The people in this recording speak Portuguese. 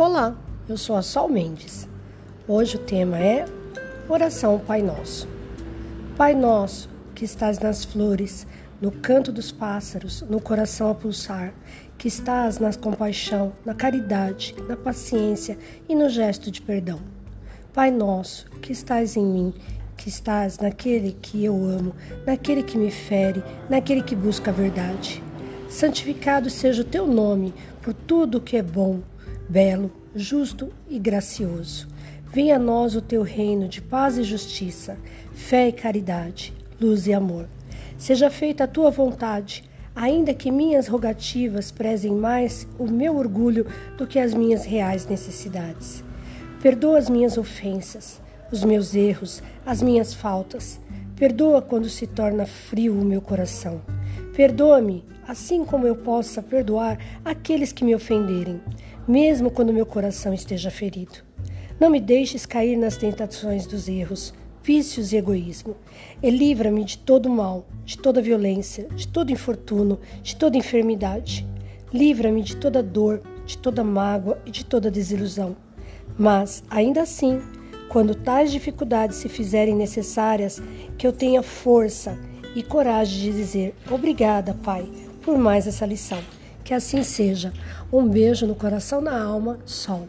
Olá, eu sou a Sol Mendes. Hoje o tema é Oração Pai Nosso. Pai Nosso, que estás nas flores, no canto dos pássaros, no coração a pulsar, que estás na compaixão, na caridade, na paciência e no gesto de perdão. Pai Nosso, que estás em mim, que estás naquele que eu amo, naquele que me fere, naquele que busca a verdade. Santificado seja o teu nome por tudo que é bom, belo, justo e gracioso. Venha a nós o teu reino de paz e justiça, fé e caridade, luz e amor. Seja feita a tua vontade, ainda que minhas rogativas prezem mais o meu orgulho do que as minhas reais necessidades. Perdoa as minhas ofensas, os meus erros, as minhas faltas. Perdoa quando se torna frio o meu coração. Perdoa-me, assim como eu possa perdoar aqueles que me ofenderem mesmo quando meu coração esteja ferido. Não me deixes cair nas tentações dos erros, vícios e egoísmo. E livra-me de todo mal, de toda violência, de todo infortúnio, de toda enfermidade. Livra-me de toda dor, de toda mágoa e de toda desilusão. Mas, ainda assim, quando tais dificuldades se fizerem necessárias, que eu tenha força e coragem de dizer obrigada, Pai, por mais essa lição. Que assim seja. Um beijo no coração, na alma, sol.